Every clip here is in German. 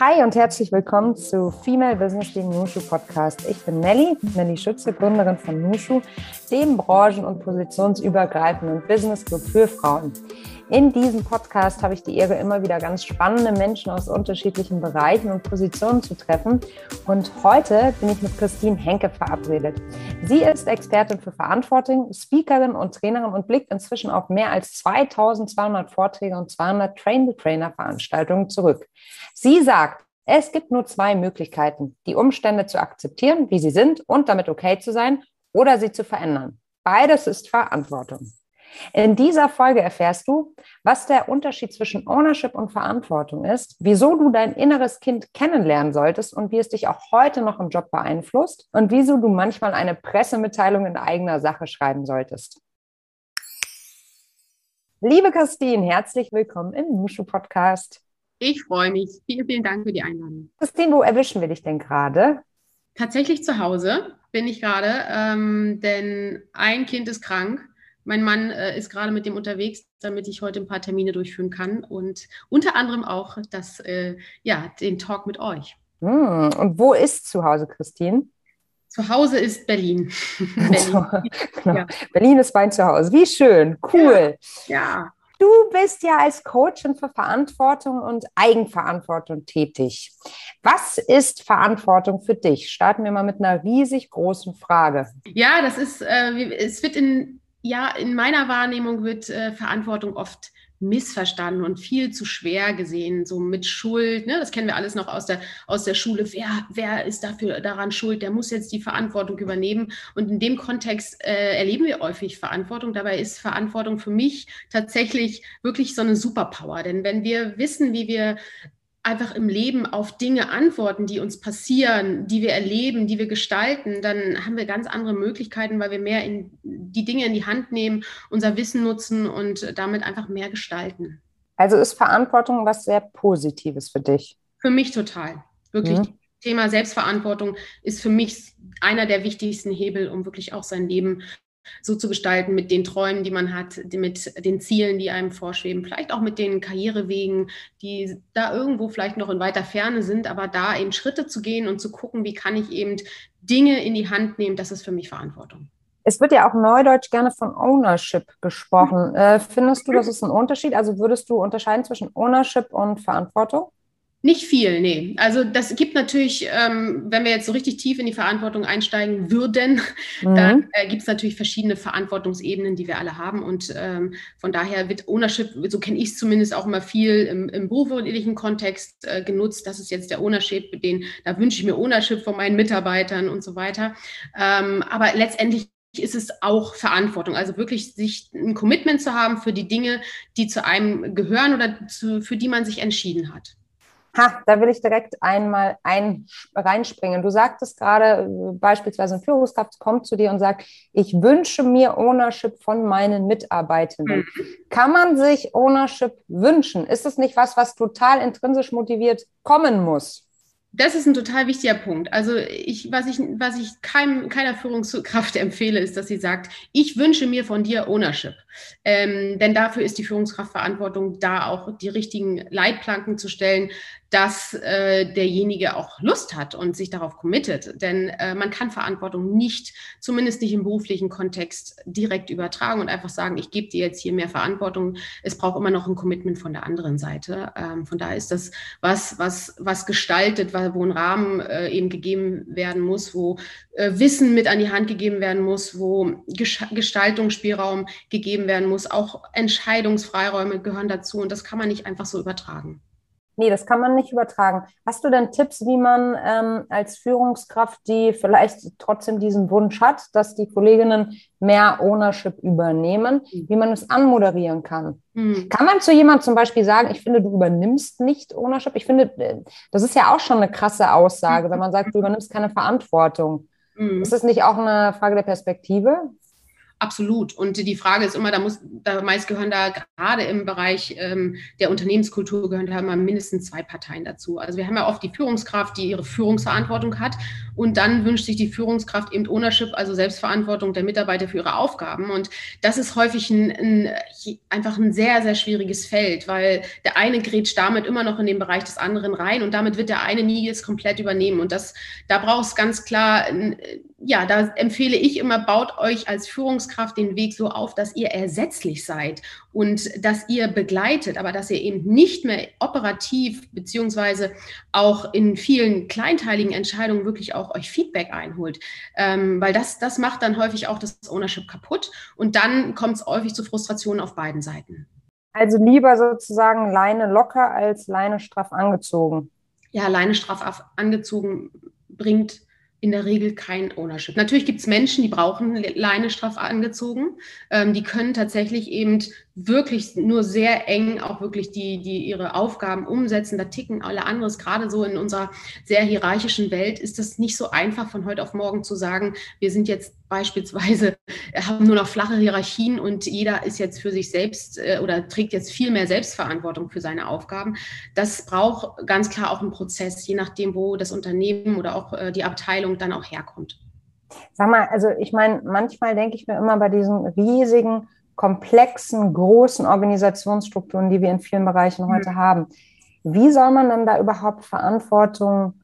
Hi und herzlich willkommen zu Female Business, dem Nushu Podcast. Ich bin Nelly, Nelly Schütze, Gründerin von Nushu, dem branchen- und positionsübergreifenden Business Group für Frauen. In diesem Podcast habe ich die Ehre, immer wieder ganz spannende Menschen aus unterschiedlichen Bereichen und Positionen zu treffen. Und heute bin ich mit Christine Henke verabredet. Sie ist Expertin für Verantwortung, Speakerin und Trainerin und blickt inzwischen auf mehr als 2200 Vorträge und 200 Train-the-Trainer-Veranstaltungen zurück. Sie sagt, es gibt nur zwei Möglichkeiten, die Umstände zu akzeptieren, wie sie sind und damit okay zu sein oder sie zu verändern. Beides ist Verantwortung. In dieser Folge erfährst du, was der Unterschied zwischen Ownership und Verantwortung ist, wieso du dein inneres Kind kennenlernen solltest und wie es dich auch heute noch im Job beeinflusst und wieso du manchmal eine Pressemitteilung in eigener Sache schreiben solltest. Liebe Christine, herzlich willkommen im Mushu Podcast. Ich freue mich. Vielen, vielen Dank für die Einladung. Christine, wo erwischen wir dich denn gerade? Tatsächlich zu Hause bin ich gerade, ähm, denn ein Kind ist krank mein Mann äh, ist gerade mit dem unterwegs, damit ich heute ein paar Termine durchführen kann und unter anderem auch das, äh, ja, den Talk mit euch. Hm, und wo ist zu Hause, Christine? Zu Hause ist Berlin. Berlin. genau. ja. Berlin ist mein Zuhause. Wie schön, cool. ja. ja. Du bist ja als Coachin für Verantwortung und Eigenverantwortung tätig. Was ist Verantwortung für dich? Starten wir mal mit einer riesig großen Frage. Ja, das ist, äh, es wird in ja, in meiner Wahrnehmung wird äh, Verantwortung oft missverstanden und viel zu schwer gesehen, so mit Schuld. Ne? Das kennen wir alles noch aus der, aus der Schule. Wer, wer ist dafür daran schuld? Der muss jetzt die Verantwortung übernehmen. Und in dem Kontext äh, erleben wir häufig Verantwortung. Dabei ist Verantwortung für mich tatsächlich wirklich so eine Superpower. Denn wenn wir wissen, wie wir einfach im Leben auf Dinge antworten, die uns passieren, die wir erleben, die wir gestalten, dann haben wir ganz andere Möglichkeiten, weil wir mehr in die Dinge in die Hand nehmen, unser Wissen nutzen und damit einfach mehr gestalten. Also ist Verantwortung was sehr Positives für dich? Für mich total. Wirklich. Mhm. Thema Selbstverantwortung ist für mich einer der wichtigsten Hebel, um wirklich auch sein Leben so zu gestalten mit den Träumen, die man hat, mit den Zielen, die einem vorschweben, vielleicht auch mit den Karrierewegen, die da irgendwo vielleicht noch in weiter Ferne sind, aber da eben Schritte zu gehen und zu gucken, wie kann ich eben Dinge in die Hand nehmen, das ist für mich Verantwortung. Es wird ja auch neudeutsch gerne von Ownership gesprochen. Äh, findest du, das ist ein Unterschied? Also würdest du unterscheiden zwischen Ownership und Verantwortung? Nicht viel, nee. Also das gibt natürlich, ähm, wenn wir jetzt so richtig tief in die Verantwortung einsteigen würden, mhm. dann äh, gibt es natürlich verschiedene Verantwortungsebenen, die wir alle haben. Und ähm, von daher wird Ownership, so kenne ich es zumindest auch immer viel im, im beruflichen Kontext äh, genutzt. Das ist jetzt der Ownership, den, da wünsche ich mir Ownership von meinen Mitarbeitern und so weiter. Ähm, aber letztendlich ist es auch Verantwortung, also wirklich sich ein Commitment zu haben für die Dinge, die zu einem gehören oder zu, für die man sich entschieden hat. Ha, da will ich direkt einmal ein, reinspringen. Du sagtest gerade, äh, beispielsweise ein Führungskraft kommt zu dir und sagt, ich wünsche mir Ownership von meinen Mitarbeitenden. Mhm. Kann man sich Ownership wünschen? Ist es nicht was, was total intrinsisch motiviert kommen muss? Das ist ein total wichtiger Punkt. Also ich, was ich, was ich keinem, keiner Führungskraft empfehle, ist, dass sie sagt, ich wünsche mir von dir Ownership. Ähm, denn dafür ist die Führungskraftverantwortung da auch die richtigen Leitplanken zu stellen, dass äh, derjenige auch Lust hat und sich darauf committet. Denn äh, man kann Verantwortung nicht, zumindest nicht im beruflichen Kontext, direkt übertragen und einfach sagen, ich gebe dir jetzt hier mehr Verantwortung. Es braucht immer noch ein Commitment von der anderen Seite. Ähm, von daher ist das was, was, was gestaltet, wo ein Rahmen äh, eben gegeben werden muss, wo äh, Wissen mit an die Hand gegeben werden muss, wo Gestaltungsspielraum gegeben werden muss. Auch Entscheidungsfreiräume gehören dazu und das kann man nicht einfach so übertragen. Nee, das kann man nicht übertragen. Hast du denn Tipps, wie man ähm, als Führungskraft, die vielleicht trotzdem diesen Wunsch hat, dass die Kolleginnen mehr Ownership übernehmen, mhm. wie man es anmoderieren kann? Mhm. Kann man zu jemandem zum Beispiel sagen, ich finde, du übernimmst nicht Ownership? Ich finde, äh, das ist ja auch schon eine krasse Aussage, wenn man sagt, du übernimmst keine Verantwortung. Mhm. Ist das nicht auch eine Frage der Perspektive? Absolut. Und die Frage ist immer, da muss, da meist gehören da gerade im Bereich ähm, der Unternehmenskultur gehören da immer mindestens zwei Parteien dazu. Also wir haben ja oft die Führungskraft, die ihre Führungsverantwortung hat. Und dann wünscht sich die Führungskraft eben Ownership, also Selbstverantwortung der Mitarbeiter für ihre Aufgaben. Und das ist häufig ein, ein, einfach ein sehr, sehr schwieriges Feld, weil der eine grätscht damit immer noch in den Bereich des anderen rein und damit wird der eine nie jetzt komplett übernehmen. Und das, da braucht es ganz klar ja, da empfehle ich immer, baut euch als Führungskraft den Weg so auf, dass ihr ersetzlich seid und dass ihr begleitet, aber dass ihr eben nicht mehr operativ beziehungsweise auch in vielen kleinteiligen Entscheidungen wirklich auch euch Feedback einholt, ähm, weil das, das macht dann häufig auch das Ownership kaputt und dann kommt es häufig zu Frustrationen auf beiden Seiten. Also lieber sozusagen Leine locker als Leine straff angezogen. Ja, Leine straff angezogen bringt in der Regel kein Ownership. Natürlich gibt es Menschen, die brauchen Leine straff angezogen. Ähm, die können tatsächlich eben wirklich nur sehr eng auch wirklich die, die ihre Aufgaben umsetzen. Da ticken alle anderes. Gerade so in unserer sehr hierarchischen Welt ist es nicht so einfach von heute auf morgen zu sagen, wir sind jetzt beispielsweise, haben nur noch flache Hierarchien und jeder ist jetzt für sich selbst äh, oder trägt jetzt viel mehr Selbstverantwortung für seine Aufgaben. Das braucht ganz klar auch einen Prozess, je nachdem, wo das Unternehmen oder auch äh, die Abteilung dann auch herkommt. Sag mal, also ich meine, manchmal denke ich mir immer bei diesen riesigen komplexen, großen Organisationsstrukturen, die wir in vielen Bereichen mhm. heute haben. Wie soll man dann da überhaupt Verantwortung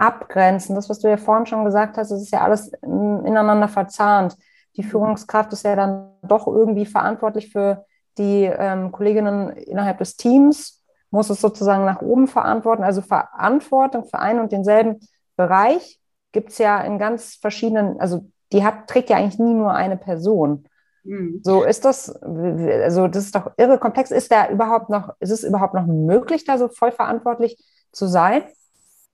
abgrenzen? Das, was du ja vorhin schon gesagt hast, das ist ja alles ineinander verzahnt. Die mhm. Führungskraft ist ja dann doch irgendwie verantwortlich für die ähm, Kolleginnen innerhalb des Teams, muss es sozusagen nach oben verantworten. Also Verantwortung für einen und denselben Bereich gibt es ja in ganz verschiedenen, also die hat, trägt ja eigentlich nie nur eine Person. Mhm. So ist das, also das ist doch irre komplex. Ist da überhaupt noch, ist es überhaupt noch möglich, da so voll verantwortlich zu sein?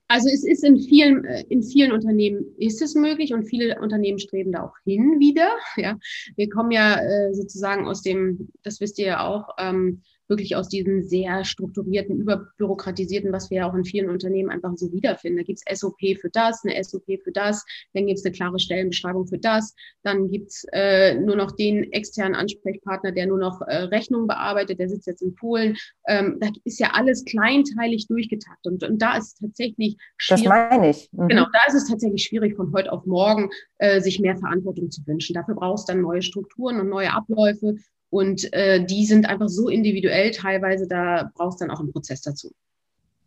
Also es ist in vielen, äh, in vielen Unternehmen ist es möglich und viele Unternehmen streben da auch hin wieder. Ja, wir kommen ja äh, sozusagen aus dem, das wisst ihr ja auch, ähm, wirklich aus diesem sehr strukturierten, überbürokratisierten, was wir ja auch in vielen Unternehmen einfach so wiederfinden. Da gibt es SOP für das, eine SOP für das, dann gibt es eine klare Stellenbeschreibung für das, dann gibt es äh, nur noch den externen Ansprechpartner, der nur noch äh, Rechnungen bearbeitet, der sitzt jetzt in Polen. Ähm, da ist ja alles kleinteilig durchgetaktet und, und da ist es tatsächlich schwierig. Das meine ich. Mhm. Genau, da ist es tatsächlich schwierig, von heute auf morgen äh, sich mehr Verantwortung zu wünschen. Dafür brauchst du dann neue Strukturen und neue Abläufe und äh, die sind einfach so individuell teilweise, da brauchst du dann auch einen Prozess dazu.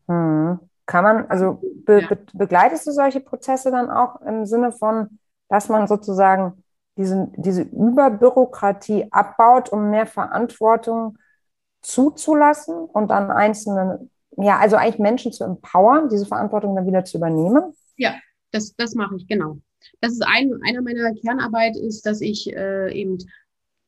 Hm. Kann man, also be ja. be begleitest du solche Prozesse dann auch im Sinne von, dass man sozusagen diesen, diese Überbürokratie abbaut, um mehr Verantwortung zuzulassen und dann einzelne, ja, also eigentlich Menschen zu empowern, diese Verantwortung dann wieder zu übernehmen? Ja, das, das mache ich, genau. Das ist ein, einer meiner Kernarbeit ist, dass ich äh, eben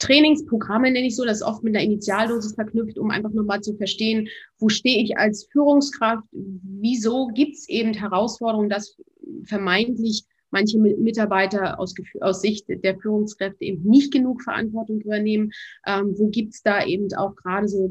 Trainingsprogramme nenne ich so, das ist oft mit einer Initialdosis verknüpft, um einfach nochmal zu verstehen, wo stehe ich als Führungskraft, wieso gibt es eben Herausforderungen, dass vermeintlich manche Mitarbeiter aus, aus Sicht der Führungskräfte eben nicht genug Verantwortung übernehmen. Ähm, wo gibt es da eben auch gerade so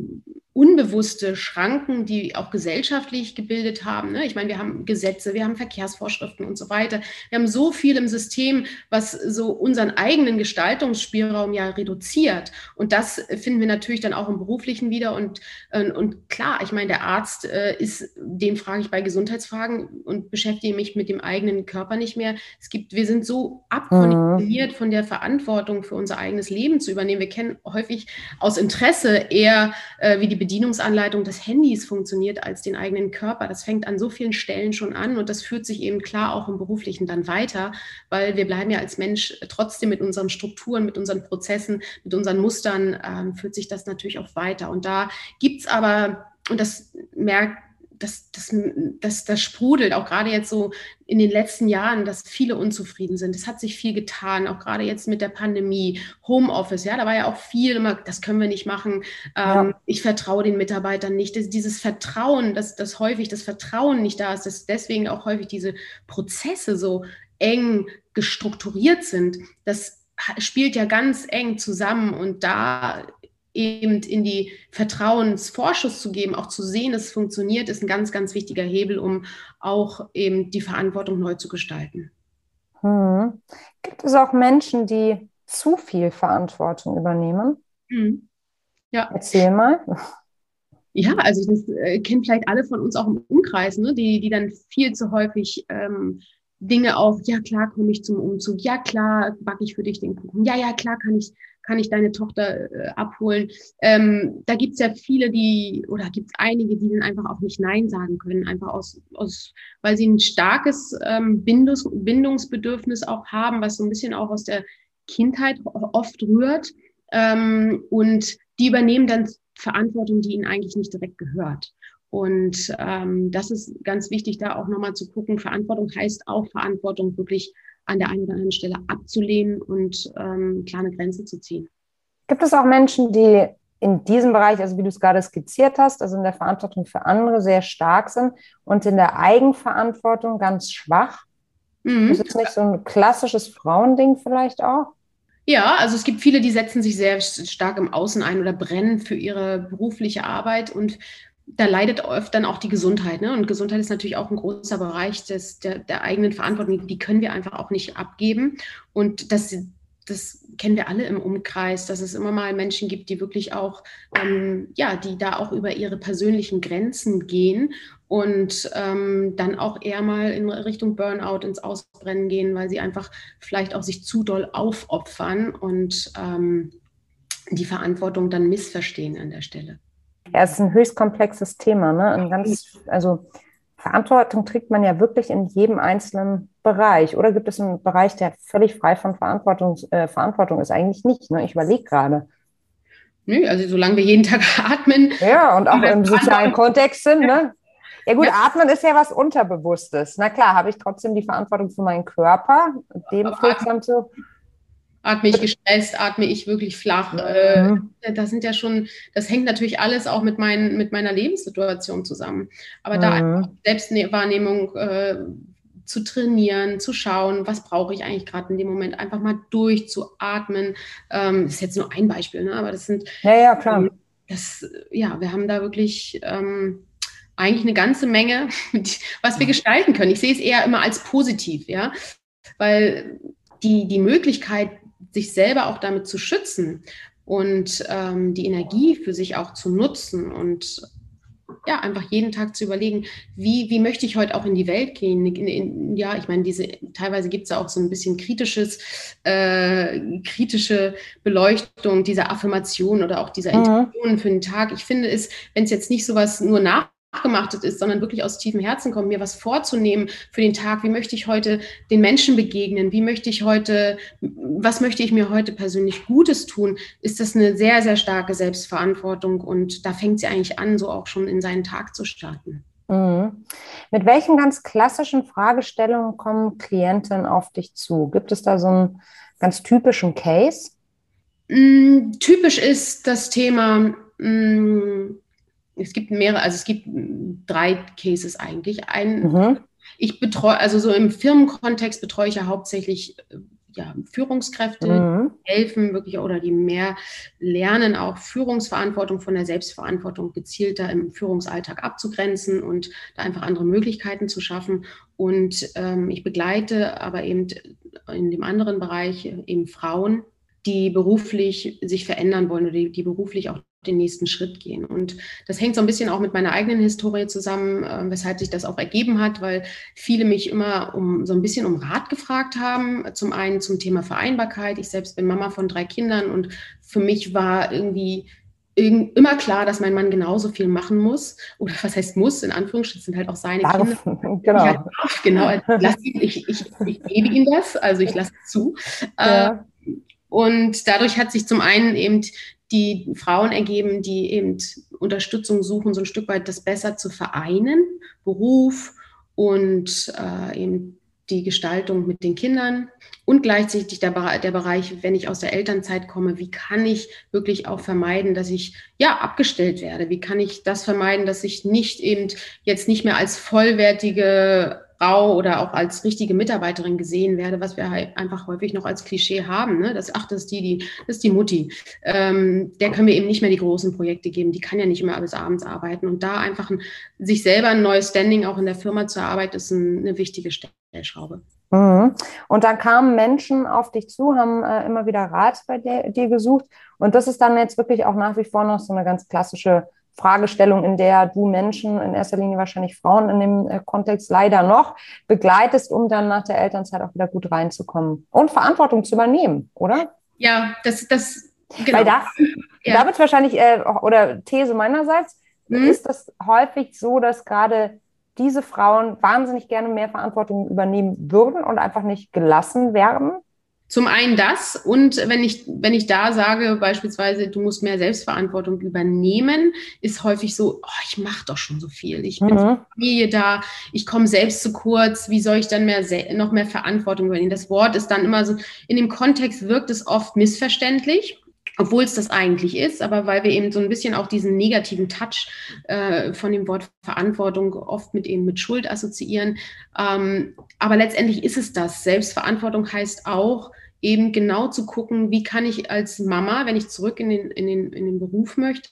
unbewusste Schranken, die auch gesellschaftlich gebildet haben. Ne? Ich meine, wir haben Gesetze, wir haben Verkehrsvorschriften und so weiter. Wir haben so viel im System, was so unseren eigenen Gestaltungsspielraum ja reduziert. Und das finden wir natürlich dann auch im Beruflichen wieder. Und, äh, und klar, ich meine, der Arzt äh, ist, den frage ich bei Gesundheitsfragen und beschäftige mich mit dem eigenen Körper nicht mehr. Es gibt, wir sind so abkonditioniert mhm. von der Verantwortung für unser eigenes Leben zu übernehmen. Wir kennen häufig aus Interesse eher, äh, wie die Bedienungsanleitung des Handys funktioniert als den eigenen Körper. Das fängt an so vielen Stellen schon an und das führt sich eben klar auch im beruflichen dann weiter, weil wir bleiben ja als Mensch trotzdem mit unseren Strukturen, mit unseren Prozessen, mit unseren Mustern, ähm, führt sich das natürlich auch weiter. Und da gibt es aber, und das merkt das, das, das, das sprudelt, auch gerade jetzt so in den letzten Jahren, dass viele unzufrieden sind. Es hat sich viel getan, auch gerade jetzt mit der Pandemie, Homeoffice, ja, da war ja auch viel immer, das können wir nicht machen, ähm, ja. ich vertraue den Mitarbeitern nicht. Das, dieses Vertrauen, dass, dass häufig das Vertrauen nicht da ist, dass deswegen auch häufig diese Prozesse so eng gestrukturiert sind, das spielt ja ganz eng zusammen und da eben in die Vertrauensvorschuss zu geben, auch zu sehen, es funktioniert, ist ein ganz, ganz wichtiger Hebel, um auch eben die Verantwortung neu zu gestalten. Hm. Gibt es auch Menschen, die zu viel Verantwortung übernehmen? Mhm. Ja. Erzähl mal. Ja, also das äh, kennen vielleicht alle von uns auch im Umkreis, ne? die, die dann viel zu häufig ähm, Dinge auf, ja klar komme ich zum Umzug, ja klar backe ich für dich den Kuchen, ja, ja klar kann ich, kann ich deine Tochter äh, abholen. Ähm, da gibt's ja viele, die, oder gibt's einige, die dann einfach auch nicht Nein sagen können, einfach aus, aus weil sie ein starkes ähm, Bindungs, Bindungsbedürfnis auch haben, was so ein bisschen auch aus der Kindheit oft rührt. Ähm, und die übernehmen dann Verantwortung, die ihnen eigentlich nicht direkt gehört. Und ähm, das ist ganz wichtig, da auch nochmal zu gucken. Verantwortung heißt auch Verantwortung wirklich an der einen oder anderen Stelle abzulehnen und ähm, kleine Grenze zu ziehen. Gibt es auch Menschen, die in diesem Bereich, also wie du es gerade skizziert hast, also in der Verantwortung für andere sehr stark sind und in der Eigenverantwortung ganz schwach? Mhm. Ist das nicht so ein klassisches Frauending vielleicht auch? Ja, also es gibt viele, die setzen sich sehr stark im Außen ein oder brennen für ihre berufliche Arbeit und da leidet oft dann auch die Gesundheit. Ne? Und Gesundheit ist natürlich auch ein großer Bereich des, der, der eigenen Verantwortung. Die können wir einfach auch nicht abgeben. Und das, das kennen wir alle im Umkreis, dass es immer mal Menschen gibt, die wirklich auch, ähm, ja, die da auch über ihre persönlichen Grenzen gehen und ähm, dann auch eher mal in Richtung Burnout ins Ausbrennen gehen, weil sie einfach vielleicht auch sich zu doll aufopfern und ähm, die Verantwortung dann missverstehen an der Stelle. Ja, es ist ein höchst komplexes Thema. Ne? Ein ganz, also Verantwortung trägt man ja wirklich in jedem einzelnen Bereich. Oder gibt es einen Bereich, der völlig frei von Verantwortung, äh, Verantwortung ist? Eigentlich nicht. Ne? Ich überlege gerade. Nö, also solange wir jeden Tag atmen. Ja, und auch im sozialen Kontext sind. Ne? Ja gut, ja. Atmen ist ja was Unterbewusstes. Na klar, habe ich trotzdem die Verantwortung für meinen Körper, dem folgsam zu. Atme ich gestresst, atme ich wirklich flach. Mhm. Äh, das sind ja schon, das hängt natürlich alles auch mit, mein, mit meiner Lebenssituation zusammen. Aber mhm. da einfach Selbstwahrnehmung äh, zu trainieren, zu schauen, was brauche ich eigentlich gerade in dem Moment, einfach mal durchzuatmen. Ähm, das ist jetzt nur ein Beispiel, ne? aber das sind. Ja, ja, klar. Ähm, das, ja, wir haben da wirklich. Ähm, eigentlich eine ganze Menge, was wir gestalten können. Ich sehe es eher immer als positiv, ja, weil die, die Möglichkeit, sich selber auch damit zu schützen und ähm, die Energie für sich auch zu nutzen und ja, einfach jeden Tag zu überlegen, wie, wie möchte ich heute auch in die Welt gehen? In, in, ja, ich meine, diese, teilweise gibt es ja auch so ein bisschen kritisches, äh, kritische Beleuchtung dieser Affirmation oder auch dieser mhm. Intention für den Tag. Ich finde es, wenn es jetzt nicht so was nur nach nachgemachtet ist, sondern wirklich aus tiefem Herzen kommt, mir was vorzunehmen für den Tag. Wie möchte ich heute den Menschen begegnen? Wie möchte ich heute, was möchte ich mir heute persönlich Gutes tun? Ist das eine sehr, sehr starke Selbstverantwortung und da fängt sie eigentlich an, so auch schon in seinen Tag zu starten. Mhm. Mit welchen ganz klassischen Fragestellungen kommen Klienten auf dich zu? Gibt es da so einen ganz typischen Case? Mm, typisch ist das Thema, mm, es gibt mehrere, also es gibt drei Cases eigentlich. Ein, mhm. Ich betreue, also so im Firmenkontext betreue ich ja hauptsächlich äh, ja, Führungskräfte, mhm. helfen wirklich oder die mehr lernen, auch Führungsverantwortung von der Selbstverantwortung gezielter im Führungsalltag abzugrenzen und da einfach andere Möglichkeiten zu schaffen. Und ähm, ich begleite aber eben in dem anderen Bereich eben Frauen, die beruflich sich verändern wollen oder die, die beruflich auch den nächsten Schritt gehen. Und das hängt so ein bisschen auch mit meiner eigenen Historie zusammen, äh, weshalb sich das auch ergeben hat, weil viele mich immer um so ein bisschen um Rat gefragt haben. Zum einen zum Thema Vereinbarkeit. Ich selbst bin Mama von drei Kindern und für mich war irgendwie immer klar, dass mein Mann genauso viel machen muss. Oder was heißt muss, in Anführungsstrichen sind halt auch seine darf, Kinder. Genau. Ja, darf, genau. Also ich, ich, ich, gebe ihm das, also ich lasse es zu. Ja. Äh, und dadurch hat sich zum einen eben die Frauen ergeben, die eben Unterstützung suchen, so ein Stück weit das besser zu vereinen, Beruf und äh, eben die Gestaltung mit den Kindern und gleichzeitig der, der Bereich, wenn ich aus der Elternzeit komme, wie kann ich wirklich auch vermeiden, dass ich ja abgestellt werde? Wie kann ich das vermeiden, dass ich nicht eben jetzt nicht mehr als vollwertige Frau oder auch als richtige Mitarbeiterin gesehen werde, was wir halt einfach häufig noch als Klischee haben. Ne? Das, ach, das ist die, die, das ist die Mutti. Ähm, der können wir eben nicht mehr die großen Projekte geben. Die kann ja nicht immer bis abends arbeiten. Und da einfach ein, sich selber ein neues Standing auch in der Firma zu erarbeiten, ist ein, eine wichtige Stellschraube. Mhm. Und dann kamen Menschen auf dich zu, haben äh, immer wieder Rat bei dir, dir gesucht. Und das ist dann jetzt wirklich auch nach wie vor noch so eine ganz klassische Fragestellung, in der du Menschen, in erster Linie wahrscheinlich Frauen in dem äh, Kontext leider noch begleitest, um dann nach der Elternzeit auch wieder gut reinzukommen und Verantwortung zu übernehmen, oder? Ja, das, das genau. Weil da, ja. da wird wahrscheinlich, äh, oder These meinerseits, mhm. ist das häufig so, dass gerade diese Frauen wahnsinnig gerne mehr Verantwortung übernehmen würden und einfach nicht gelassen werden? Zum einen das und wenn ich, wenn ich da sage, beispielsweise, du musst mehr Selbstverantwortung übernehmen, ist häufig so, oh, ich mache doch schon so viel. Ich bin mhm. für Familie da, ich komme selbst zu kurz, wie soll ich dann mehr, noch mehr Verantwortung übernehmen? Das Wort ist dann immer so, in dem Kontext wirkt es oft missverständlich obwohl es das eigentlich ist, aber weil wir eben so ein bisschen auch diesen negativen Touch äh, von dem Wort Verantwortung oft mit eben mit Schuld assoziieren. Ähm, aber letztendlich ist es das. Selbstverantwortung heißt auch, eben genau zu gucken, wie kann ich als Mama, wenn ich zurück in den, in den, in den Beruf möchte,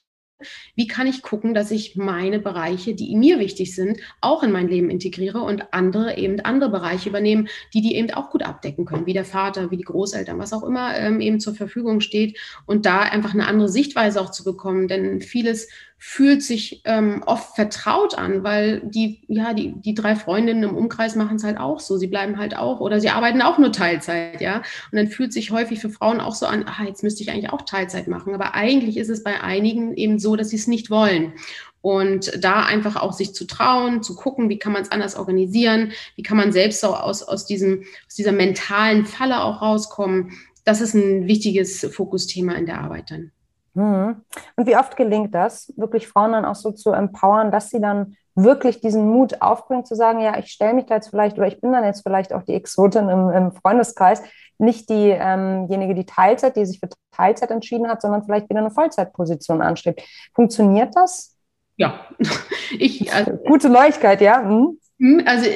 wie kann ich gucken, dass ich meine Bereiche, die mir wichtig sind, auch in mein Leben integriere und andere eben andere Bereiche übernehmen, die die eben auch gut abdecken können, wie der Vater, wie die Großeltern, was auch immer ähm, eben zur Verfügung steht und da einfach eine andere Sichtweise auch zu bekommen, denn vieles fühlt sich ähm, oft vertraut an, weil die, ja, die, die drei Freundinnen im Umkreis machen es halt auch so. Sie bleiben halt auch oder sie arbeiten auch nur Teilzeit, ja. Und dann fühlt sich häufig für Frauen auch so an, ah, jetzt müsste ich eigentlich auch Teilzeit machen. Aber eigentlich ist es bei einigen eben so, dass sie es nicht wollen. Und da einfach auch sich zu trauen, zu gucken, wie kann man es anders organisieren, wie kann man selbst so aus, aus, diesem, aus dieser mentalen Falle auch rauskommen. Das ist ein wichtiges Fokusthema in der Arbeit dann. Mhm. Und wie oft gelingt das, wirklich Frauen dann auch so zu empowern, dass sie dann wirklich diesen Mut aufbringen, zu sagen, ja, ich stelle mich da jetzt vielleicht oder ich bin dann jetzt vielleicht auch die Exotin im, im Freundeskreis, nicht diejenige, ähm die Teilzeit, die sich für Teilzeit entschieden hat, sondern vielleicht wieder eine Vollzeitposition anstrebt. Funktioniert das? Ja, ich, also, gute Neuigkeit, ja. Hm? hm also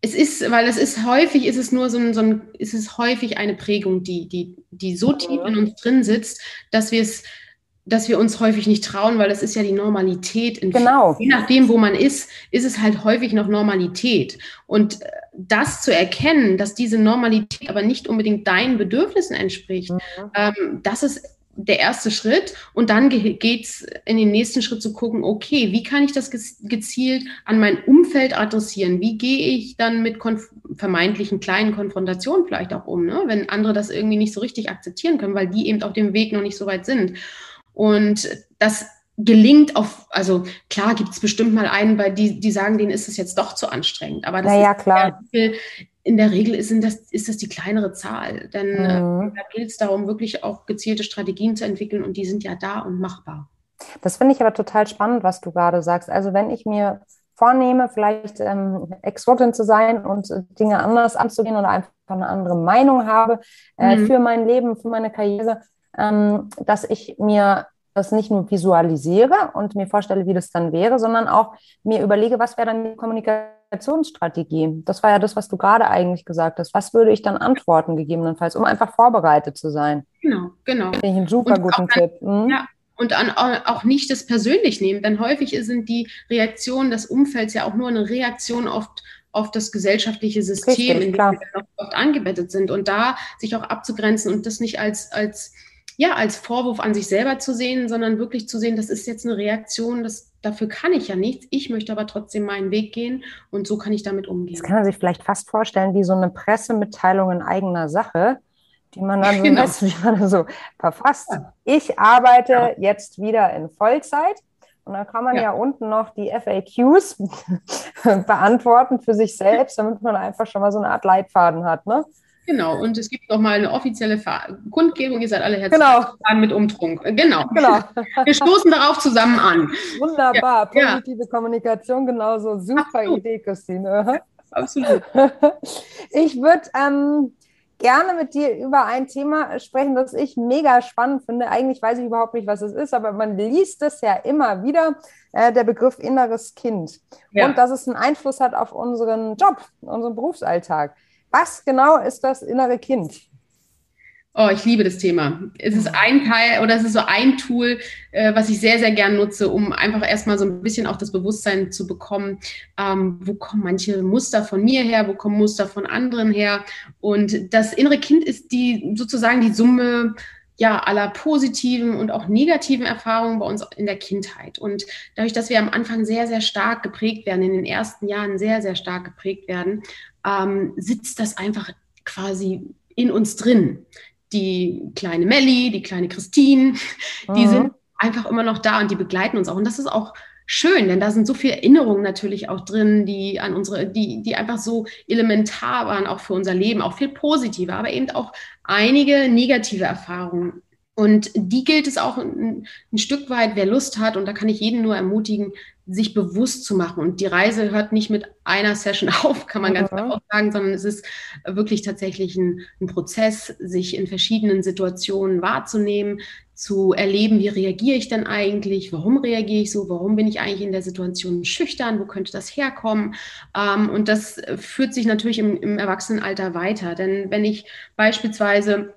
es ist, weil es ist häufig, ist es nur so ein, so ein ist es häufig eine Prägung, die, die, die so tief in uns drin sitzt, dass wir es dass wir uns häufig nicht trauen, weil das ist ja die Normalität. genau. Je nachdem, wo man ist, ist es halt häufig noch Normalität. Und äh, das zu erkennen, dass diese Normalität aber nicht unbedingt deinen Bedürfnissen entspricht, mhm. ähm, das ist der erste Schritt. Und dann geht es in den nächsten Schritt zu gucken, okay, wie kann ich das gezielt an mein Umfeld adressieren? Wie gehe ich dann mit vermeintlichen kleinen Konfrontationen vielleicht auch um, ne? wenn andere das irgendwie nicht so richtig akzeptieren können, weil die eben auf dem Weg noch nicht so weit sind. Und das gelingt auf, also klar gibt es bestimmt mal einen, bei die, die sagen, denen ist es jetzt doch zu anstrengend. Aber das naja, ist klar. in der Regel ist das, ist das die kleinere Zahl. Denn äh, mhm. da geht es darum, wirklich auch gezielte Strategien zu entwickeln und die sind ja da und machbar. Das finde ich aber total spannend, was du gerade sagst. Also wenn ich mir vornehme, vielleicht ähm, Exotin zu sein und äh, Dinge anders anzugehen oder einfach eine andere Meinung habe äh, mhm. für mein Leben, für meine Karriere, dass ich mir das nicht nur visualisiere und mir vorstelle, wie das dann wäre, sondern auch mir überlege, was wäre dann die Kommunikationsstrategie. Das war ja das, was du gerade eigentlich gesagt hast. Was würde ich dann antworten, gegebenenfalls, um einfach vorbereitet zu sein? Genau, genau. Finde ich einen super und guten Tipp. Mhm. Ja, und an, auch nicht das persönlich nehmen, denn häufig sind die Reaktionen des Umfelds ja auch nur eine Reaktion auf, auf das gesellschaftliche System, Richtig, in dem wir oft angebettet sind. Und da sich auch abzugrenzen und das nicht als, als ja, als Vorwurf an sich selber zu sehen, sondern wirklich zu sehen, das ist jetzt eine Reaktion, das, dafür kann ich ja nichts. Ich möchte aber trotzdem meinen Weg gehen und so kann ich damit umgehen. Das kann man sich vielleicht fast vorstellen wie so eine Pressemitteilung in eigener Sache, die man dann so, genau. weißt, wie man so verfasst. Ja. Ich arbeite ja. jetzt wieder in Vollzeit. Und dann kann man ja, ja unten noch die FAQs beantworten für sich selbst, damit man einfach schon mal so eine Art Leitfaden hat. Ne? Genau, und es gibt nochmal eine offizielle Kundgebung. Ihr seid alle herzlich genau. mit Umtrunk. Genau. genau. Wir stoßen darauf zusammen an. Wunderbar. Ja. Positive ja. Kommunikation, genauso. Super Absolut. Idee, Christine. Absolut. Ich würde ähm, gerne mit dir über ein Thema sprechen, das ich mega spannend finde. Eigentlich weiß ich überhaupt nicht, was es ist, aber man liest es ja immer wieder, äh, der Begriff inneres Kind. Ja. Und dass es einen Einfluss hat auf unseren Job, unseren Berufsalltag. Was genau ist das innere Kind? Oh, ich liebe das Thema. Es ist ein Teil oder es ist so ein Tool, äh, was ich sehr, sehr gern nutze, um einfach erstmal so ein bisschen auch das Bewusstsein zu bekommen, ähm, wo kommen manche Muster von mir her, wo kommen Muster von anderen her. Und das innere Kind ist die sozusagen die Summe ja, aller positiven und auch negativen Erfahrungen bei uns in der Kindheit. Und dadurch, dass wir am Anfang sehr, sehr stark geprägt werden, in den ersten Jahren sehr, sehr stark geprägt werden, ähm, sitzt das einfach quasi in uns drin die kleine Melli, die kleine Christine, die mhm. sind einfach immer noch da und die begleiten uns auch. Und das ist auch schön, denn da sind so viele Erinnerungen natürlich auch drin, die an unsere, die, die einfach so elementar waren, auch für unser Leben, auch viel positive, aber eben auch einige negative Erfahrungen. Und die gilt es auch ein, ein, Stück weit, wer Lust hat, und da kann ich jeden nur ermutigen, sich bewusst zu machen. Und die Reise hört nicht mit einer Session auf, kann man ganz mhm. klar auch sagen, sondern es ist wirklich tatsächlich ein, ein, Prozess, sich in verschiedenen Situationen wahrzunehmen, zu erleben, wie reagiere ich denn eigentlich, warum reagiere ich so, warum bin ich eigentlich in der Situation schüchtern, wo könnte das herkommen. Ähm, und das führt sich natürlich im, im Erwachsenenalter weiter. Denn wenn ich beispielsweise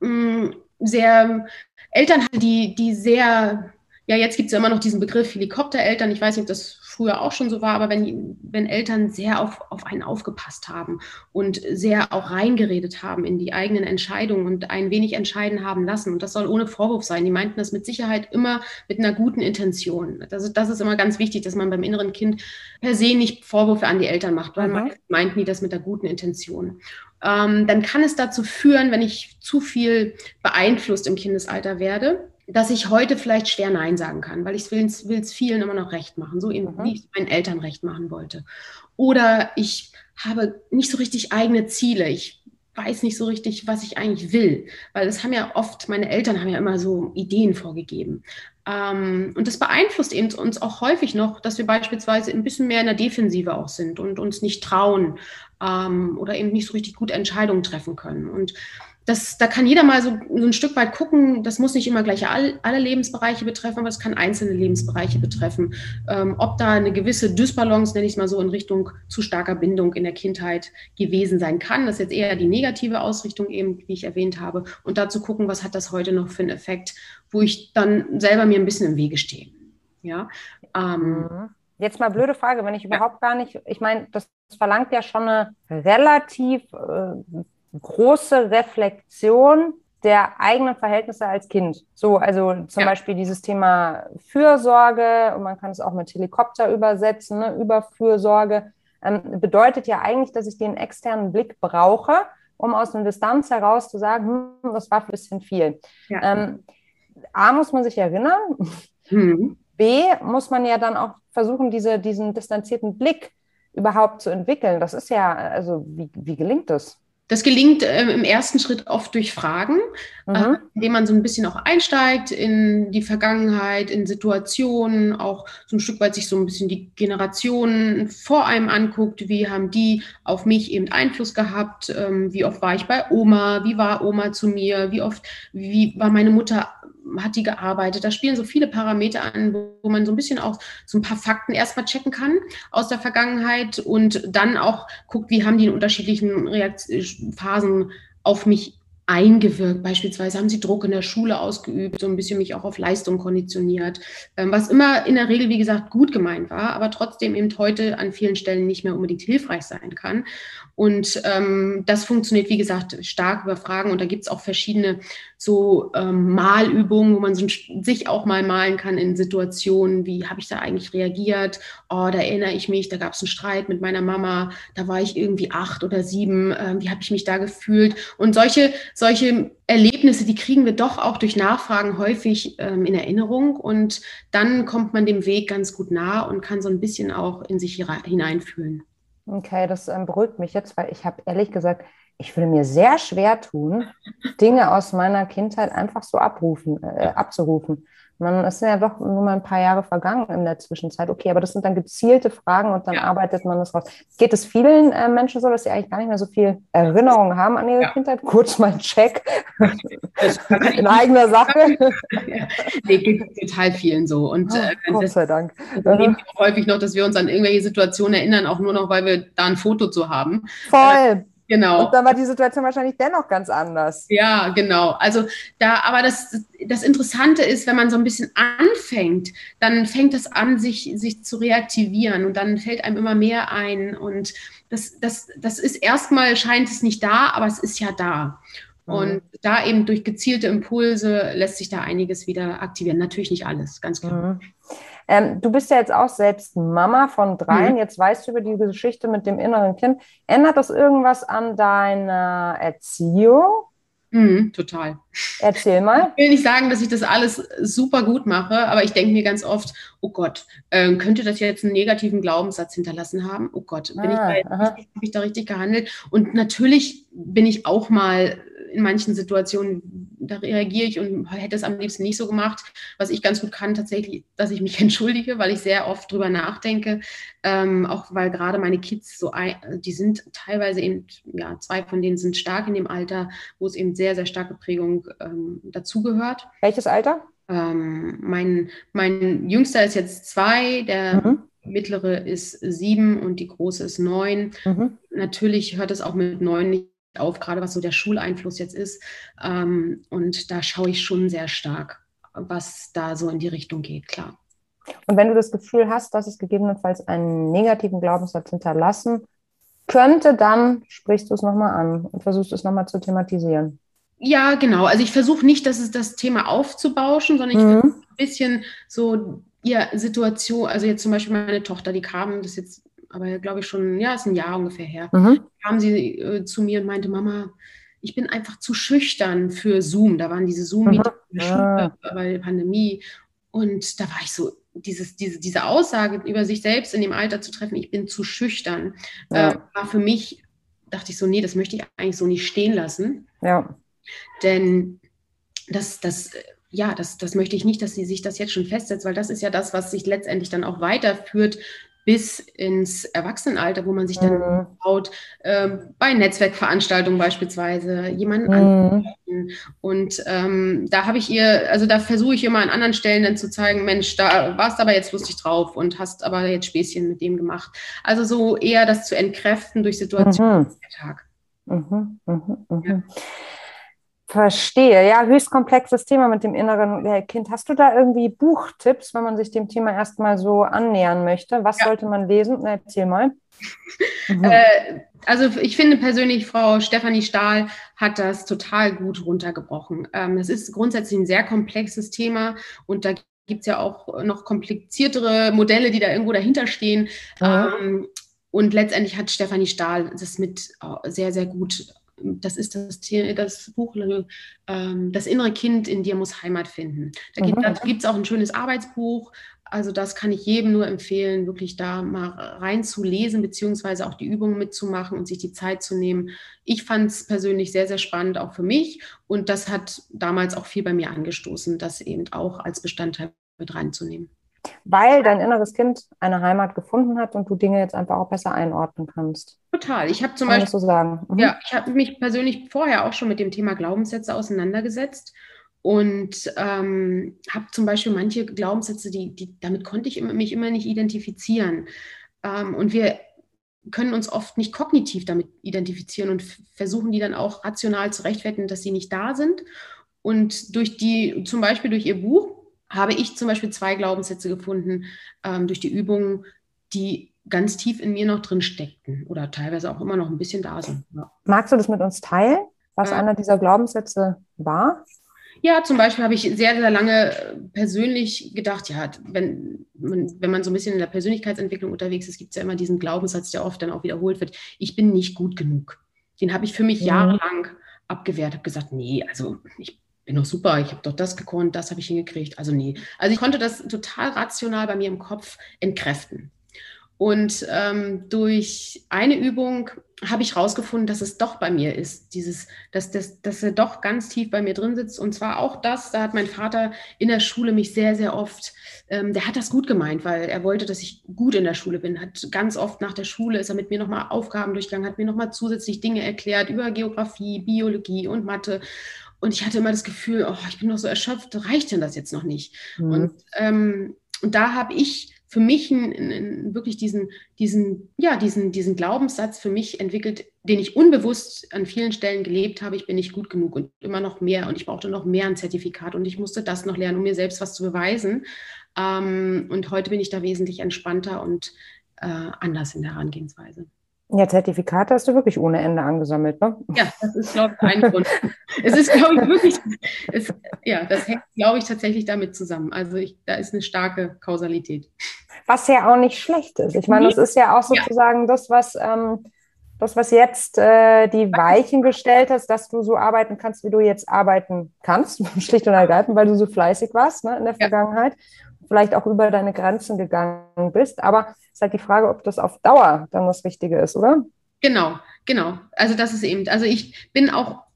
mh, mm, sehr Eltern hatte, die, die sehr ja, jetzt gibt es ja immer noch diesen Begriff Helikoptereltern. Ich weiß nicht, ob das früher auch schon so war, aber wenn, wenn Eltern sehr auf, auf einen aufgepasst haben und sehr auch reingeredet haben in die eigenen Entscheidungen und ein wenig entscheiden haben lassen, und das soll ohne Vorwurf sein, die meinten das mit Sicherheit immer mit einer guten Intention. Das, das ist immer ganz wichtig, dass man beim inneren Kind per se nicht Vorwürfe an die Eltern macht, weil mhm. meinten die das mit der guten Intention. Ähm, dann kann es dazu führen, wenn ich zu viel beeinflusst im Kindesalter werde, dass ich heute vielleicht schwer Nein sagen kann, weil ich will es vielen immer noch recht machen, so mhm. wie ich es meinen Eltern recht machen wollte. Oder ich habe nicht so richtig eigene Ziele. Ich weiß nicht so richtig, was ich eigentlich will, weil das haben ja oft, meine Eltern haben ja immer so Ideen vorgegeben. Ähm, und das beeinflusst eben uns auch häufig noch, dass wir beispielsweise ein bisschen mehr in der Defensive auch sind und uns nicht trauen ähm, oder eben nicht so richtig gut Entscheidungen treffen können. Und das, da kann jeder mal so, so, ein Stück weit gucken. Das muss nicht immer gleich all, alle Lebensbereiche betreffen, aber es kann einzelne Lebensbereiche betreffen. Ähm, ob da eine gewisse Dysbalance, nenne ich es mal so, in Richtung zu starker Bindung in der Kindheit gewesen sein kann. Das ist jetzt eher die negative Ausrichtung eben, wie ich erwähnt habe. Und dazu gucken, was hat das heute noch für einen Effekt, wo ich dann selber mir ein bisschen im Wege stehe. Ja. Ähm, mhm. Jetzt mal blöde Frage, wenn ich überhaupt gar nicht, ich meine, das verlangt ja schon eine relativ äh, große Reflexion der eigenen Verhältnisse als Kind. So, also zum ja. Beispiel dieses Thema Fürsorge, und man kann es auch mit Helikopter übersetzen, ne, Überfürsorge, ähm, bedeutet ja eigentlich, dass ich den externen Blick brauche, um aus einer Distanz heraus zu sagen, hm, das war ein bisschen viel. Ja. Ähm, A, muss man sich erinnern. Mhm. B, muss man ja dann auch versuchen, diese, diesen distanzierten Blick überhaupt zu entwickeln. Das ist ja, also wie, wie gelingt das? Das gelingt äh, im ersten Schritt oft durch Fragen, mhm. äh, indem man so ein bisschen auch einsteigt in die Vergangenheit, in Situationen, auch so ein Stück weit sich so ein bisschen die Generationen vor einem anguckt, wie haben die auf mich eben Einfluss gehabt, ähm, wie oft war ich bei Oma, wie war Oma zu mir, wie oft, wie war meine Mutter hat die gearbeitet. Da spielen so viele Parameter an, wo man so ein bisschen auch so ein paar Fakten erstmal checken kann aus der Vergangenheit und dann auch guckt, wie haben die in unterschiedlichen Reakt Phasen auf mich eingewirkt. Beispielsweise haben sie Druck in der Schule ausgeübt, so ein bisschen mich auch auf Leistung konditioniert, ähm, was immer in der Regel, wie gesagt, gut gemeint war, aber trotzdem eben heute an vielen Stellen nicht mehr unbedingt hilfreich sein kann. Und ähm, das funktioniert, wie gesagt, stark über Fragen. Und da gibt es auch verschiedene so ähm, Malübungen, wo man so, sich auch mal malen kann in Situationen, wie habe ich da eigentlich reagiert? Oh, da erinnere ich mich, da gab es einen Streit mit meiner Mama, da war ich irgendwie acht oder sieben, äh, wie habe ich mich da gefühlt? Und solche, solche Erlebnisse, die kriegen wir doch auch durch Nachfragen häufig ähm, in Erinnerung. Und dann kommt man dem Weg ganz gut nah und kann so ein bisschen auch in sich hineinfühlen. Okay, das ähm, beruhigt mich jetzt, weil ich habe ehrlich gesagt, ich würde mir sehr schwer tun, Dinge aus meiner Kindheit einfach so abrufen, äh, abzurufen. Man ist ja doch nur mal ein paar Jahre vergangen in der Zwischenzeit. Okay, aber das sind dann gezielte Fragen und dann ja. arbeitet man das raus. Geht es vielen äh, Menschen so, dass sie eigentlich gar nicht mehr so viel Erinnerung haben an ihre ja. Kindheit? Kurz mal ein Check in eigener Sache. Ja. Nee, geht total vielen so. Und äh, Gott sei Dank. Wir häufig noch, dass wir uns an irgendwelche Situationen erinnern, auch nur noch, weil wir da ein Foto zu haben. Voll. Genau. Und dann war die Situation wahrscheinlich dennoch ganz anders. Ja, genau. Also da, aber das, das Interessante ist, wenn man so ein bisschen anfängt, dann fängt es an, sich, sich zu reaktivieren und dann fällt einem immer mehr ein. Und das, das, das ist erstmal scheint es nicht da, aber es ist ja da. Mhm. Und da eben durch gezielte Impulse lässt sich da einiges wieder aktivieren. Natürlich nicht alles, ganz klar. Mhm. Ähm, du bist ja jetzt auch selbst Mama von dreien. Mhm. Jetzt weißt du über die Geschichte mit dem inneren Kind. Ändert das irgendwas an deiner Erziehung? Mhm, total. Erzähl mal. Ich will nicht sagen, dass ich das alles super gut mache, aber ich denke mir ganz oft, oh Gott, äh, könnte das jetzt einen negativen Glaubenssatz hinterlassen haben? Oh Gott, bin ah, habe ich da richtig gehandelt? Und natürlich bin ich auch mal in manchen Situationen, da reagiere ich und hätte es am liebsten nicht so gemacht. Was ich ganz gut kann, tatsächlich, dass ich mich entschuldige, weil ich sehr oft drüber nachdenke. Ähm, auch weil gerade meine Kids so, die sind teilweise eben, ja, zwei von denen sind stark in dem Alter, wo es eben sehr, sehr starke Prägung ähm, dazugehört. Welches Alter? Ähm, mein, mein Jüngster ist jetzt zwei, der mhm. mittlere ist sieben und die große ist neun. Mhm. Natürlich hört es auch mit neun nicht auf, gerade was so der Schuleinfluss jetzt ist. Ähm, und da schaue ich schon sehr stark, was da so in die Richtung geht, klar. Und wenn du das Gefühl hast, dass es gegebenenfalls einen negativen Glaubenssatz hinterlassen könnte, dann sprichst du es nochmal an und versuchst es nochmal zu thematisieren. Ja, genau. Also ich versuche nicht, dass es das Thema aufzubauschen, sondern ich mhm. versuche ein bisschen so ja, Situation, also jetzt zum Beispiel meine Tochter, die kam, das ist jetzt aber glaube ich schon, ja, ist ein Jahr ungefähr her, mhm. kam sie äh, zu mir und meinte, Mama, ich bin einfach zu schüchtern für Zoom. Da waren diese Zoom-Meetings mhm. ja. bei der Pandemie. Und da war ich so, dieses, diese, diese Aussage über sich selbst in dem Alter zu treffen, ich bin zu schüchtern, ja. äh, war für mich, dachte ich so, nee, das möchte ich eigentlich so nicht stehen lassen. Ja. Denn das, das, ja, das, das möchte ich nicht, dass sie sich das jetzt schon festsetzt, weil das ist ja das, was sich letztendlich dann auch weiterführt bis ins Erwachsenenalter, wo man sich dann mhm. baut, äh, bei Netzwerkveranstaltungen beispielsweise jemanden mhm. anrufen. Und ähm, da habe ich ihr, also da versuche ich immer an anderen Stellen dann zu zeigen, Mensch, da warst aber jetzt lustig drauf und hast aber jetzt Späßchen mit dem gemacht. Also so eher das zu entkräften durch Situationen mhm. Tag. Mhm, mh, mh. Ja. Verstehe. Ja, höchst komplexes Thema mit dem inneren Kind. Hast du da irgendwie Buchtipps, wenn man sich dem Thema erstmal so annähern möchte? Was ja. sollte man lesen? Na, erzähl mal. Äh, also ich finde persönlich, Frau Stefanie Stahl hat das total gut runtergebrochen. Ähm, es ist grundsätzlich ein sehr komplexes Thema und da gibt es ja auch noch kompliziertere Modelle, die da irgendwo dahinter stehen. Mhm. Ähm, und letztendlich hat Stefanie Stahl das mit äh, sehr, sehr gut das ist das, das Buch ähm, Das innere Kind in dir muss Heimat finden. Da gibt es mhm. auch ein schönes Arbeitsbuch. Also das kann ich jedem nur empfehlen, wirklich da mal reinzulesen, beziehungsweise auch die Übungen mitzumachen und sich die Zeit zu nehmen. Ich fand es persönlich sehr, sehr spannend, auch für mich. Und das hat damals auch viel bei mir angestoßen, das eben auch als Bestandteil mit reinzunehmen weil dein inneres Kind eine Heimat gefunden hat und du Dinge jetzt einfach auch besser einordnen kannst. Total. Ich habe zum Kann Beispiel so sagen. Mhm. Ja, ich habe mich persönlich vorher auch schon mit dem Thema Glaubenssätze auseinandergesetzt und ähm, habe zum Beispiel manche Glaubenssätze, die, die damit konnte ich mich immer nicht identifizieren. Ähm, und wir können uns oft nicht kognitiv damit identifizieren und versuchen die dann auch rational zu rechtfertigen, dass sie nicht da sind. Und durch die, zum Beispiel durch ihr Buch, habe ich zum Beispiel zwei Glaubenssätze gefunden ähm, durch die Übungen, die ganz tief in mir noch drin steckten oder teilweise auch immer noch ein bisschen da sind. Ja. Magst du das mit uns teilen, was äh, einer dieser Glaubenssätze war? Ja, zum Beispiel habe ich sehr, sehr lange persönlich gedacht, ja, wenn man, wenn man so ein bisschen in der Persönlichkeitsentwicklung unterwegs ist, gibt es ja immer diesen Glaubenssatz, der oft dann auch wiederholt wird, ich bin nicht gut genug. Den habe ich für mich mhm. jahrelang abgewehrt, habe gesagt, nee, also ich bin doch super, ich habe doch das gekonnt, das habe ich hingekriegt. Also nee. Also ich konnte das total rational bei mir im Kopf entkräften. Und ähm, durch eine Übung habe ich herausgefunden, dass es doch bei mir ist, dieses, dass, dass, dass er doch ganz tief bei mir drin sitzt. Und zwar auch das, da hat mein Vater in der Schule mich sehr, sehr oft, ähm, der hat das gut gemeint, weil er wollte, dass ich gut in der Schule bin. Hat ganz oft nach der Schule ist er mit mir nochmal Aufgaben durchgegangen, hat mir nochmal zusätzlich Dinge erklärt über Geografie, Biologie und Mathe. Und ich hatte immer das Gefühl, oh, ich bin noch so erschöpft, reicht denn das jetzt noch nicht? Mhm. Und, ähm, und da habe ich für mich ein, ein, wirklich diesen, diesen, ja, diesen, diesen Glaubenssatz für mich entwickelt, den ich unbewusst an vielen Stellen gelebt habe, ich bin nicht gut genug und immer noch mehr und ich brauchte noch mehr ein Zertifikat und ich musste das noch lernen, um mir selbst was zu beweisen. Ähm, und heute bin ich da wesentlich entspannter und äh, anders in der Herangehensweise. Ja, Zertifikate hast du wirklich ohne Ende angesammelt, ne? Ja, das ist, glaube ich, ein Grund. es ist, glaube ich, wirklich, es, ja, das hängt, glaube ich, tatsächlich damit zusammen. Also ich, da ist eine starke Kausalität. Was ja auch nicht schlecht ist. Ich meine, das ist ja auch sozusagen ja. das, was, ähm, das, was jetzt äh, die Weichen gestellt hast, dass du so arbeiten kannst, wie du jetzt arbeiten kannst, schlicht und ergreifend, weil du so fleißig warst ne, in der ja. Vielleicht auch über deine Grenzen gegangen bist. Aber es ist halt die Frage, ob das auf Dauer dann das Richtige ist, oder? Genau, genau. Also das ist eben, also ich bin auch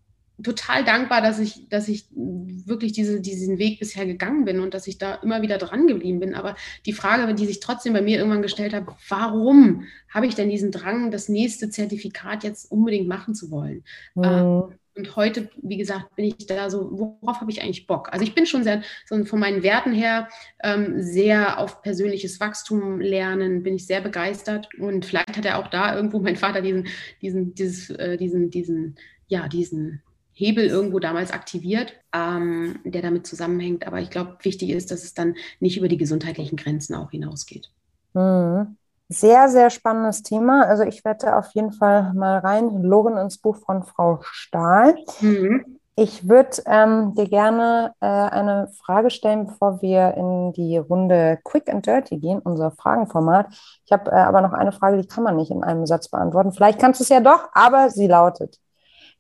total dankbar, dass ich, dass ich wirklich diese, diesen Weg bisher gegangen bin und dass ich da immer wieder dran geblieben bin. Aber die Frage, die sich trotzdem bei mir irgendwann gestellt hat, warum habe ich denn diesen Drang, das nächste Zertifikat jetzt unbedingt machen zu wollen? Mhm. Und heute, wie gesagt, bin ich da so, worauf habe ich eigentlich Bock? Also ich bin schon sehr, so von meinen Werten her, ähm, sehr auf persönliches Wachstum lernen, bin ich sehr begeistert. Und vielleicht hat er auch da irgendwo mein Vater diesen, diesen, dieses, äh, diesen, diesen, ja, diesen Hebel irgendwo damals aktiviert, ähm, der damit zusammenhängt. Aber ich glaube, wichtig ist, dass es dann nicht über die gesundheitlichen Grenzen auch hinausgeht. Mhm. Sehr, sehr spannendes Thema. Also ich werde auf jeden Fall mal reinloggen ins Buch von Frau Stahl. Mhm. Ich würde ähm, dir gerne äh, eine Frage stellen, bevor wir in die Runde Quick and Dirty gehen, unser Fragenformat. Ich habe äh, aber noch eine Frage, die kann man nicht in einem Satz beantworten. Vielleicht kannst du es ja doch, aber sie lautet,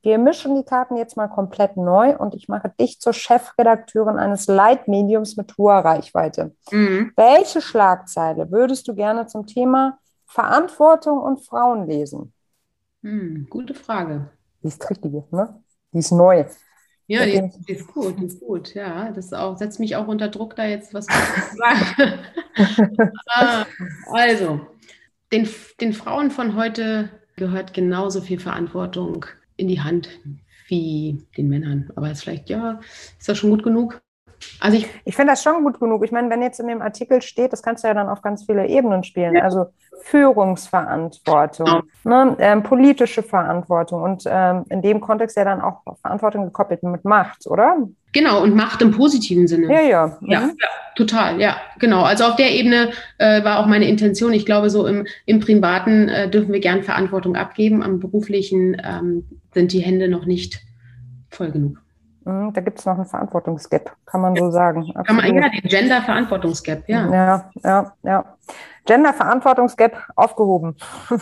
wir mischen die Karten jetzt mal komplett neu und ich mache dich zur Chefredakteurin eines Leitmediums mit hoher Reichweite. Mhm. Welche Schlagzeile würdest du gerne zum Thema Verantwortung und Frauen lesen? Mhm, gute Frage. Die ist richtig, ne? Die ist neu. Ja, die, die, ist gut, die ist gut. Ja, das auch, setzt mich auch unter Druck, da jetzt was zu sagen. Ah, also, den, den Frauen von heute gehört genauso viel Verantwortung in die Hand wie den Männern. Aber ist vielleicht, ja, ist das schon gut genug? Also ich, ich finde das schon gut genug. Ich meine, wenn jetzt in dem Artikel steht, das kannst du ja dann auf ganz viele Ebenen spielen. Ja. Also Führungsverantwortung, ja. ne, ähm, politische Verantwortung und ähm, in dem Kontext ja dann auch Verantwortung gekoppelt mit Macht, oder? Genau, und Macht im positiven Sinne. Ja, ja. Mhm. Ja, ja, total, ja, genau. Also auf der Ebene äh, war auch meine Intention. Ich glaube, so im, im Privaten äh, dürfen wir gern Verantwortung abgeben. Am beruflichen ähm, sind die Hände noch nicht voll genug. Mhm, da gibt es noch einen Verantwortungsgap, kann man so sagen. Kann man, ja, den Gender-Verantwortungsgap, ja. Ja, ja, ja. Gender-Verantwortungsgap aufgehoben.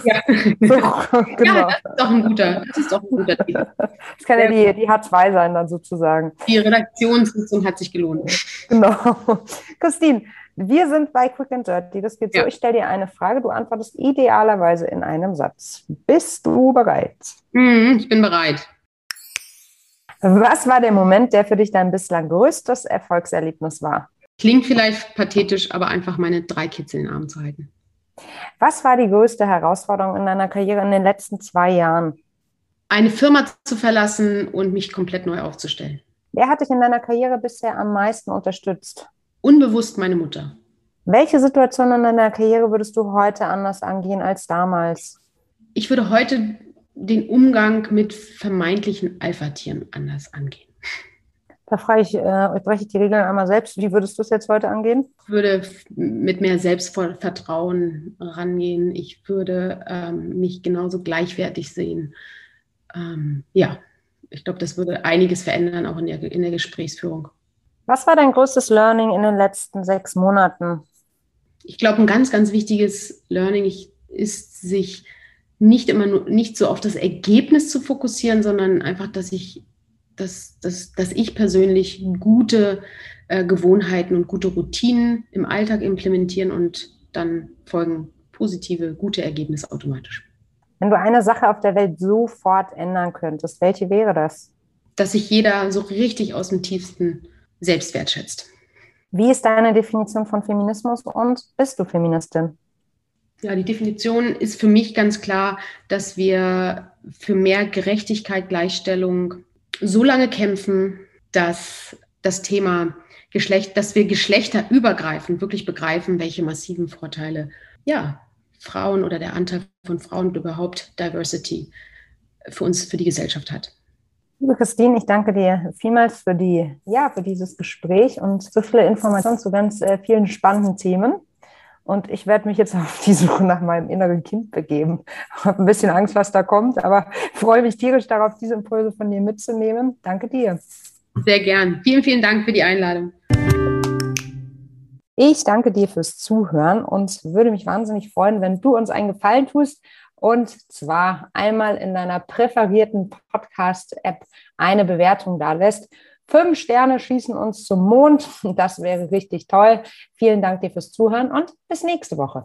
Ja. so, genau. ja, das ist doch ein guter, das ist doch ein guter Titel. Das kann ja die, die H2 sein dann sozusagen. Die Redaktionssitzung hat sich gelohnt. Genau. Christine, wir sind bei Quick and Dirty. Das geht so, ich stelle dir eine Frage, du antwortest idealerweise in einem Satz. Bist du bereit? Mhm, ich bin bereit. Was war der Moment, der für dich dein bislang größtes Erfolgserlebnis war? Klingt vielleicht pathetisch, aber einfach meine drei Kids in den Arm zu halten. Was war die größte Herausforderung in deiner Karriere in den letzten zwei Jahren? Eine Firma zu verlassen und mich komplett neu aufzustellen. Wer hat dich in deiner Karriere bisher am meisten unterstützt? Unbewusst meine Mutter. Welche Situation in deiner Karriere würdest du heute anders angehen als damals? Ich würde heute den Umgang mit vermeintlichen Alpha-Tieren anders angehen. Da frage ich, äh, breche ich die Regeln einmal selbst. Wie würdest du es jetzt heute angehen? Ich würde mit mehr Selbstvertrauen rangehen. Ich würde ähm, mich genauso gleichwertig sehen. Ähm, ja, ich glaube, das würde einiges verändern, auch in der, in der Gesprächsführung. Was war dein größtes Learning in den letzten sechs Monaten? Ich glaube, ein ganz, ganz wichtiges Learning ist, sich nicht immer nur, nicht so auf das Ergebnis zu fokussieren, sondern einfach, dass ich, dass, dass, dass ich persönlich gute äh, Gewohnheiten und gute Routinen im Alltag implementieren und dann folgen positive, gute Ergebnisse automatisch. Wenn du eine Sache auf der Welt sofort ändern könntest, welche wäre das? Dass sich jeder so richtig aus dem tiefsten Selbstwert schätzt. Wie ist deine Definition von Feminismus und bist du Feministin? Ja, die Definition ist für mich ganz klar, dass wir für mehr Gerechtigkeit, Gleichstellung so lange kämpfen, dass das Thema Geschlecht, dass wir geschlechterübergreifend wirklich begreifen, welche massiven Vorteile ja, Frauen oder der Anteil von Frauen und überhaupt Diversity für uns, für die Gesellschaft hat. Liebe Christine, ich danke dir vielmals für, die, ja, für dieses Gespräch und so viele Informationen zu ganz äh, vielen spannenden Themen. Und ich werde mich jetzt auf die Suche nach meinem inneren Kind begeben. Ich habe ein bisschen Angst, was da kommt, aber freue mich tierisch darauf, diese Impulse von dir mitzunehmen. Danke dir. Sehr gern. Vielen, vielen Dank für die Einladung. Ich danke dir fürs Zuhören und würde mich wahnsinnig freuen, wenn du uns einen Gefallen tust und zwar einmal in deiner präferierten Podcast-App eine Bewertung da lässt. Fünf Sterne schießen uns zum Mond. Das wäre richtig toll. Vielen Dank dir fürs Zuhören und bis nächste Woche.